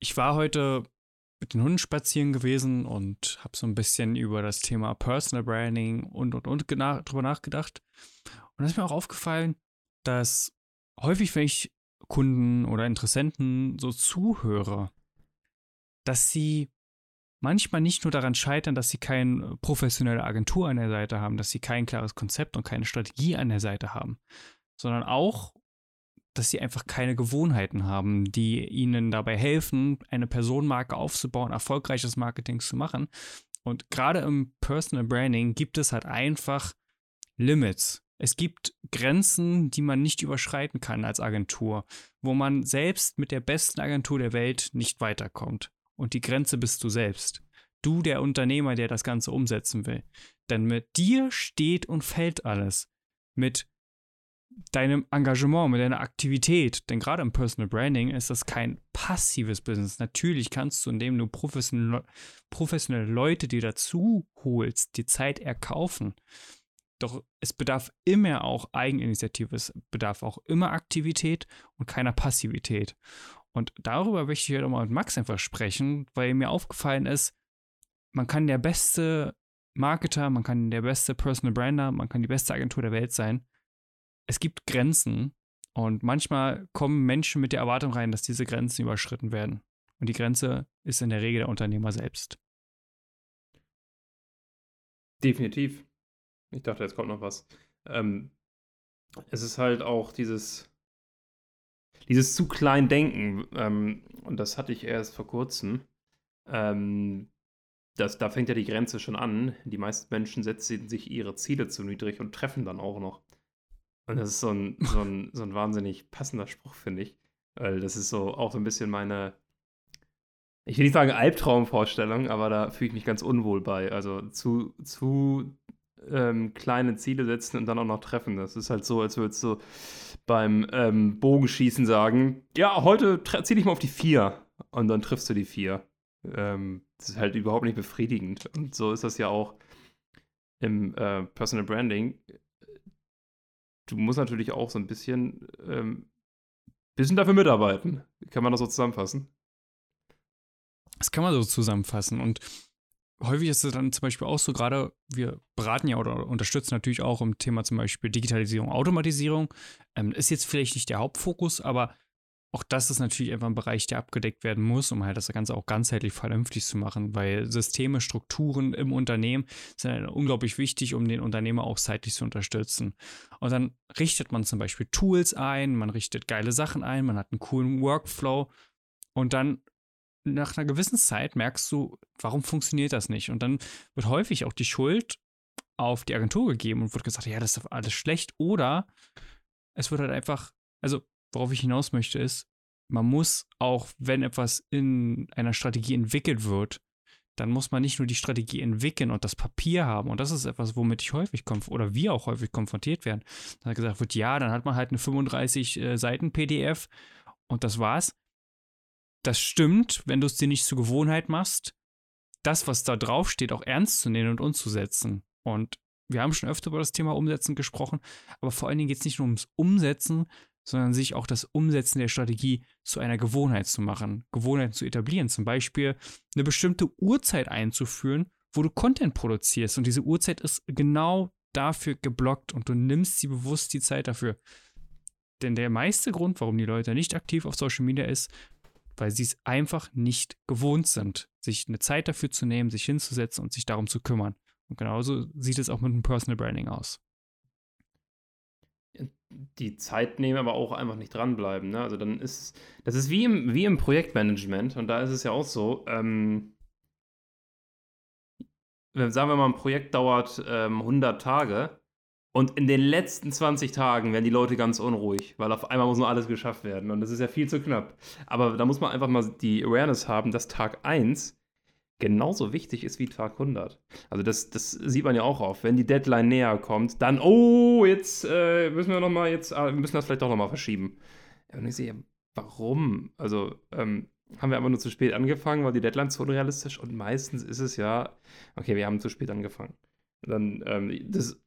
ich war heute mit den Hunden spazieren gewesen und habe so ein bisschen über das Thema Personal Branding und und und drüber nachgedacht. Und es ist mir auch aufgefallen, dass häufig, wenn ich Kunden oder Interessenten so zuhöre, dass sie manchmal nicht nur daran scheitern, dass sie keine professionelle Agentur an der Seite haben, dass sie kein klares Konzept und keine Strategie an der Seite haben, sondern auch, dass sie einfach keine Gewohnheiten haben, die ihnen dabei helfen, eine Personenmarke aufzubauen, erfolgreiches Marketing zu machen. Und gerade im Personal Branding gibt es halt einfach Limits. Es gibt Grenzen, die man nicht überschreiten kann als Agentur, wo man selbst mit der besten Agentur der Welt nicht weiterkommt. Und die Grenze bist du selbst. Du, der Unternehmer, der das Ganze umsetzen will. Denn mit dir steht und fällt alles. Mit deinem Engagement, mit deiner Aktivität. Denn gerade im Personal Branding ist das kein passives Business. Natürlich kannst du, indem du professionelle, professionelle Leute dir dazu holst, die Zeit erkaufen. Doch es bedarf immer auch Eigeninitiative, es bedarf auch immer Aktivität und keiner Passivität. Und darüber möchte ich heute mal mit Max einfach sprechen, weil mir aufgefallen ist, man kann der beste Marketer, man kann der beste Personal Brander, man kann die beste Agentur der Welt sein es gibt Grenzen und manchmal kommen Menschen mit der Erwartung rein, dass diese Grenzen überschritten werden. Und die Grenze ist in der Regel der Unternehmer selbst. Definitiv. Ich dachte, jetzt kommt noch was. Ähm, es ist halt auch dieses, dieses zu klein Denken. Ähm, und das hatte ich erst vor kurzem. Ähm, das, da fängt ja die Grenze schon an. Die meisten Menschen setzen sich ihre Ziele zu niedrig und treffen dann auch noch. Und das ist so ein, so ein, so ein wahnsinnig passender Spruch, finde ich. Weil das ist so auch so ein bisschen meine, ich will nicht sagen Albtraumvorstellung, aber da fühle ich mich ganz unwohl bei. Also zu, zu ähm, kleine Ziele setzen und dann auch noch treffen. Das ist halt so, als würdest du beim ähm, Bogenschießen sagen, ja, heute zieh dich mal auf die vier und dann triffst du die vier. Ähm, das ist halt überhaupt nicht befriedigend. Und so ist das ja auch im äh, Personal Branding du musst natürlich auch so ein bisschen, ähm, bisschen dafür mitarbeiten. Kann man das so zusammenfassen? Das kann man so zusammenfassen. Und häufig ist es dann zum Beispiel auch so, gerade wir beraten ja oder unterstützen natürlich auch im Thema zum Beispiel Digitalisierung, Automatisierung. Ähm, ist jetzt vielleicht nicht der Hauptfokus, aber auch das ist natürlich einfach ein Bereich, der abgedeckt werden muss, um halt das Ganze auch ganzheitlich vernünftig zu machen, weil Systeme, Strukturen im Unternehmen sind halt unglaublich wichtig, um den Unternehmer auch zeitlich zu unterstützen. Und dann richtet man zum Beispiel Tools ein, man richtet geile Sachen ein, man hat einen coolen Workflow und dann nach einer gewissen Zeit merkst du, warum funktioniert das nicht? Und dann wird häufig auch die Schuld auf die Agentur gegeben und wird gesagt, ja, das ist alles schlecht oder es wird halt einfach, also worauf ich hinaus möchte, ist, man muss auch, wenn etwas in einer Strategie entwickelt wird, dann muss man nicht nur die Strategie entwickeln und das Papier haben. Und das ist etwas, womit ich häufig oder wir auch häufig konfrontiert werden. Dann gesagt wird, ja, dann hat man halt eine 35 äh, Seiten PDF und das war's. Das stimmt, wenn du es dir nicht zur Gewohnheit machst, das, was da drauf steht, auch ernst zu nehmen und umzusetzen. Und wir haben schon öfter über das Thema Umsetzen gesprochen, aber vor allen Dingen geht es nicht nur ums Umsetzen, sondern sich auch das Umsetzen der Strategie zu einer Gewohnheit zu machen, Gewohnheiten zu etablieren. Zum Beispiel eine bestimmte Uhrzeit einzuführen, wo du Content produzierst. Und diese Uhrzeit ist genau dafür geblockt und du nimmst sie bewusst die Zeit dafür. Denn der meiste Grund, warum die Leute nicht aktiv auf Social Media ist, weil sie es einfach nicht gewohnt sind, sich eine Zeit dafür zu nehmen, sich hinzusetzen und sich darum zu kümmern. Und genauso sieht es auch mit dem Personal Branding aus die Zeit nehmen, aber auch einfach nicht dranbleiben. Ne? Also dann ist das ist wie im, wie im Projektmanagement und da ist es ja auch so, ähm, sagen wir mal, ein Projekt dauert ähm, 100 Tage und in den letzten 20 Tagen werden die Leute ganz unruhig, weil auf einmal muss nur alles geschafft werden und das ist ja viel zu knapp. Aber da muss man einfach mal die Awareness haben, dass Tag 1 genauso wichtig ist wie Tag 100. Also das, das sieht man ja auch auf. Wenn die Deadline näher kommt, dann, oh, jetzt äh, müssen wir noch mal, jetzt äh, müssen das vielleicht doch noch mal verschieben. Und ich sehe, warum? Also ähm, haben wir einfach nur zu spät angefangen, war die Deadline zu unrealistisch und meistens ist es ja, okay, wir haben zu spät angefangen. Dann ähm, das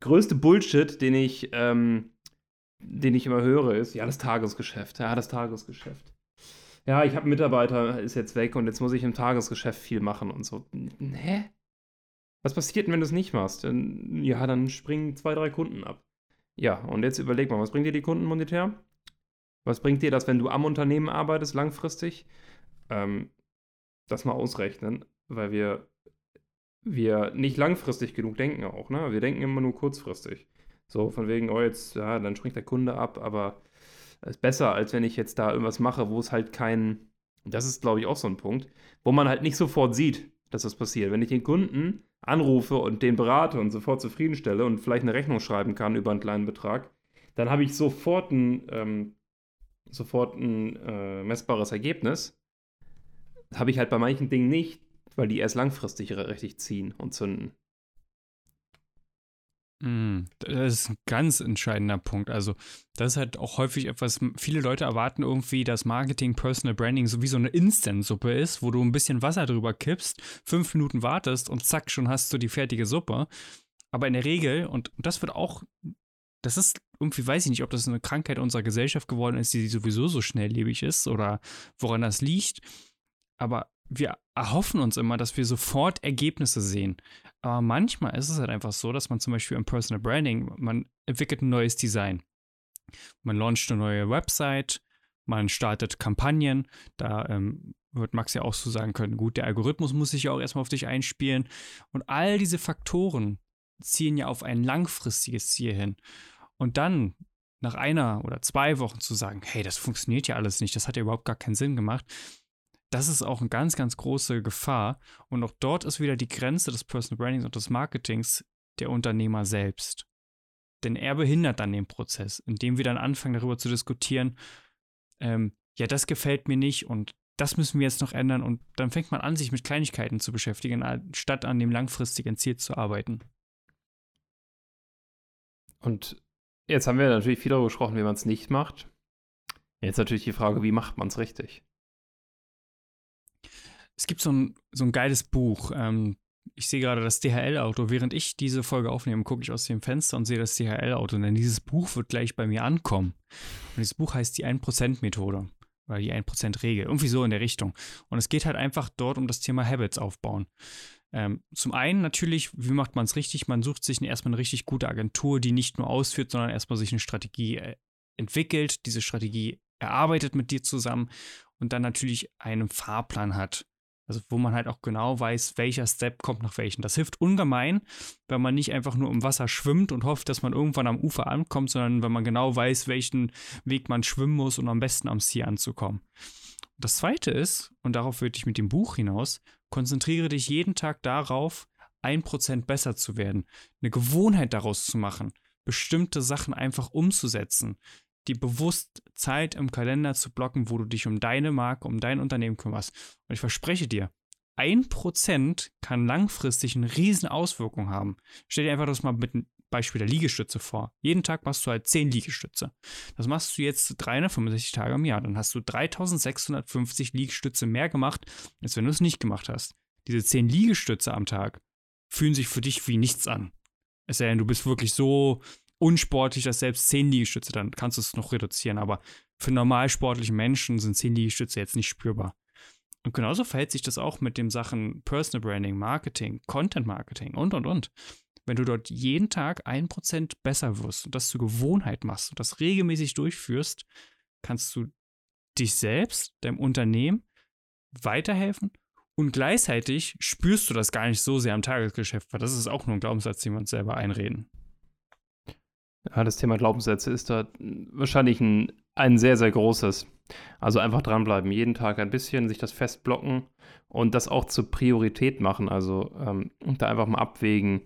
größte Bullshit, den ich, ähm, den ich immer höre, ist, ja, das Tagesgeschäft, ja, das Tagesgeschäft. Ja, ich habe einen Mitarbeiter, ist jetzt weg und jetzt muss ich im Tagesgeschäft viel machen und so. Hä? Was passiert denn, wenn du es nicht machst? Ja, dann springen zwei, drei Kunden ab. Ja, und jetzt überleg mal, was bringt dir die Kunden monetär? Was bringt dir das, wenn du am Unternehmen arbeitest, langfristig? Ähm, das mal ausrechnen, weil wir, wir nicht langfristig genug denken auch. Ne? Wir denken immer nur kurzfristig. So, von wegen, oh, jetzt, ja, dann springt der Kunde ab, aber ist besser, als wenn ich jetzt da irgendwas mache, wo es halt kein, das ist, glaube ich, auch so ein Punkt, wo man halt nicht sofort sieht, dass das passiert. Wenn ich den Kunden anrufe und den berate und sofort zufriedenstelle und vielleicht eine Rechnung schreiben kann über einen kleinen Betrag, dann habe ich sofort ein, ähm, sofort ein äh, messbares Ergebnis. Das habe ich halt bei manchen Dingen nicht, weil die erst langfristig richtig ziehen und zünden. Mm, das ist ein ganz entscheidender Punkt. Also, das ist halt auch häufig etwas, viele Leute erwarten irgendwie, dass Marketing, Personal Branding so wie so eine Instant-Suppe ist, wo du ein bisschen Wasser drüber kippst, fünf Minuten wartest und zack, schon hast du die fertige Suppe. Aber in der Regel, und das wird auch, das ist irgendwie, weiß ich nicht, ob das eine Krankheit unserer Gesellschaft geworden ist, die sowieso so schnelllebig ist oder woran das liegt. Aber wir erhoffen uns immer, dass wir sofort Ergebnisse sehen. Aber manchmal ist es halt einfach so, dass man zum Beispiel im Personal Branding, man entwickelt ein neues Design. Man launcht eine neue Website, man startet Kampagnen. Da ähm, wird Max ja auch so sagen können, gut, der Algorithmus muss sich ja auch erstmal auf dich einspielen. Und all diese Faktoren zielen ja auf ein langfristiges Ziel hin. Und dann nach einer oder zwei Wochen zu sagen, hey, das funktioniert ja alles nicht, das hat ja überhaupt gar keinen Sinn gemacht, das ist auch eine ganz, ganz große Gefahr. Und auch dort ist wieder die Grenze des Personal Brandings und des Marketings der Unternehmer selbst. Denn er behindert dann den Prozess, indem wir dann anfangen, darüber zu diskutieren, ähm, ja, das gefällt mir nicht und das müssen wir jetzt noch ändern. Und dann fängt man an, sich mit Kleinigkeiten zu beschäftigen, statt an dem langfristigen Ziel zu arbeiten. Und jetzt haben wir natürlich viel darüber gesprochen, wie man es nicht macht. Jetzt natürlich die Frage, wie macht man es richtig? Es gibt so ein, so ein geiles Buch. Ähm, ich sehe gerade das DHL-Auto. Während ich diese Folge aufnehme, gucke ich aus dem Fenster und sehe das DHL-Auto. Denn dieses Buch wird gleich bei mir ankommen. Und dieses Buch heißt die 1%-Methode. Oder die 1%-Regel. Irgendwie so in der Richtung. Und es geht halt einfach dort um das Thema Habits aufbauen. Ähm, zum einen natürlich, wie macht man es richtig? Man sucht sich erstmal eine richtig gute Agentur, die nicht nur ausführt, sondern erstmal sich eine Strategie äh, entwickelt, diese Strategie erarbeitet mit dir zusammen und dann natürlich einen Fahrplan hat. Also wo man halt auch genau weiß, welcher Step kommt nach welchem. Das hilft ungemein, wenn man nicht einfach nur im Wasser schwimmt und hofft, dass man irgendwann am Ufer ankommt, sondern wenn man genau weiß, welchen Weg man schwimmen muss, um am besten am Ziel anzukommen. Das zweite ist, und darauf würde ich mit dem Buch hinaus, konzentriere dich jeden Tag darauf, ein Prozent besser zu werden, eine Gewohnheit daraus zu machen, bestimmte Sachen einfach umzusetzen, dir bewusst Zeit im Kalender zu blocken, wo du dich um deine Marke, um dein Unternehmen kümmerst. Und ich verspreche dir, ein Prozent kann langfristig eine riesen Auswirkung haben. Stell dir einfach das mal mit einem Beispiel der Liegestütze vor. Jeden Tag machst du halt 10 Liegestütze. Das machst du jetzt 365 Tage im Jahr. Dann hast du 3650 Liegestütze mehr gemacht, als wenn du es nicht gemacht hast. Diese 10 Liegestütze am Tag fühlen sich für dich wie nichts an. Es sei denn, du bist wirklich so unsportlich, dass selbst 10 Liegestütze, dann kannst du es noch reduzieren. Aber für normal sportliche Menschen sind 10 Liegestütze jetzt nicht spürbar. Und genauso verhält sich das auch mit den Sachen Personal Branding, Marketing, Content Marketing und, und, und. Wenn du dort jeden Tag ein Prozent besser wirst und das zur Gewohnheit machst und das regelmäßig durchführst, kannst du dich selbst, deinem Unternehmen weiterhelfen und gleichzeitig spürst du das gar nicht so sehr am Tagesgeschäft, weil das ist auch nur ein Glaubenssatz, den wir uns selber einreden. Ja, das Thema Glaubenssätze ist da wahrscheinlich ein, ein sehr, sehr großes. Also einfach dranbleiben, jeden Tag ein bisschen, sich das festblocken und das auch zur Priorität machen. Also ähm, da einfach mal abwägen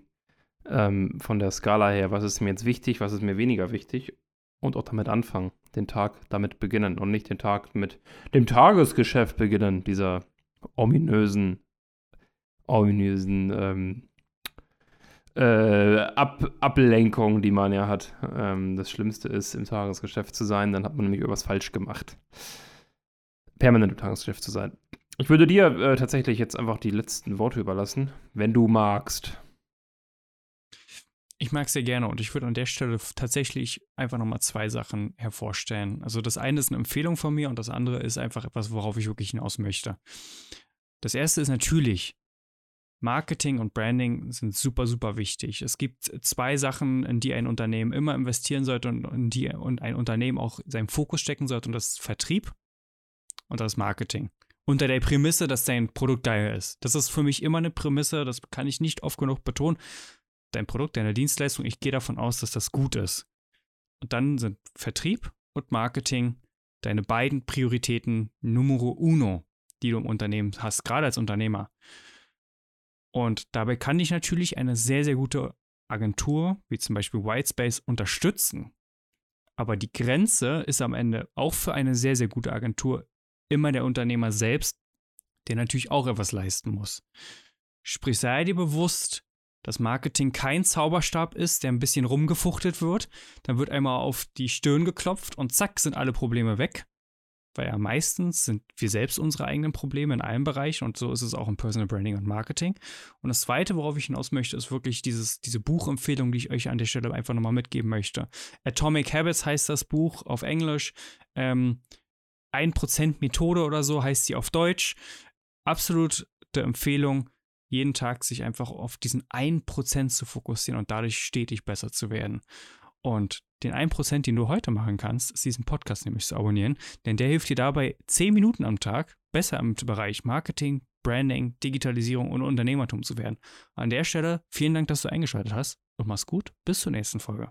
ähm, von der Skala her, was ist mir jetzt wichtig, was ist mir weniger wichtig und auch damit anfangen, den Tag damit beginnen und nicht den Tag mit dem Tagesgeschäft beginnen, dieser ominösen, ominösen ähm, äh, Ab Ablenkung, die man ja hat. Ähm, das Schlimmste ist, im Tagesgeschäft zu sein, dann hat man nämlich irgendwas falsch gemacht. Permanent im Tagesgeschäft zu sein. Ich würde dir äh, tatsächlich jetzt einfach die letzten Worte überlassen, wenn du magst. Ich mag es sehr gerne und ich würde an der Stelle tatsächlich einfach nochmal zwei Sachen hervorstellen. Also das eine ist eine Empfehlung von mir und das andere ist einfach etwas, worauf ich wirklich hinaus möchte. Das erste ist natürlich, Marketing und Branding sind super, super wichtig. Es gibt zwei Sachen, in die ein Unternehmen immer investieren sollte und in die und ein Unternehmen auch seinen Fokus stecken sollte und das ist Vertrieb und das Marketing. Unter der Prämisse, dass dein Produkt geil ist. Das ist für mich immer eine Prämisse, das kann ich nicht oft genug betonen dein Produkt, deine Dienstleistung, ich gehe davon aus, dass das gut ist. Und dann sind Vertrieb und Marketing deine beiden Prioritäten Numero uno, die du im Unternehmen hast, gerade als Unternehmer. Und dabei kann dich natürlich eine sehr, sehr gute Agentur, wie zum Beispiel Whitespace, unterstützen. Aber die Grenze ist am Ende auch für eine sehr, sehr gute Agentur immer der Unternehmer selbst, der natürlich auch etwas leisten muss. Sprich, sei dir bewusst, dass Marketing kein Zauberstab ist, der ein bisschen rumgefuchtelt wird. Dann wird einmal auf die Stirn geklopft und zack sind alle Probleme weg. Weil ja meistens sind wir selbst unsere eigenen Probleme in allen Bereichen und so ist es auch im Personal Branding und Marketing. Und das Zweite, worauf ich hinaus möchte, ist wirklich dieses, diese Buchempfehlung, die ich euch an der Stelle einfach nochmal mitgeben möchte. Atomic Habits heißt das Buch auf Englisch. Ähm, 1% Methode oder so heißt sie auf Deutsch. Absolute Empfehlung jeden Tag sich einfach auf diesen 1% zu fokussieren und dadurch stetig besser zu werden. Und den 1%, den du heute machen kannst, ist diesen Podcast nämlich zu abonnieren, denn der hilft dir dabei, 10 Minuten am Tag besser im Bereich Marketing, Branding, Digitalisierung und Unternehmertum zu werden. An der Stelle vielen Dank, dass du eingeschaltet hast und mach's gut. Bis zur nächsten Folge.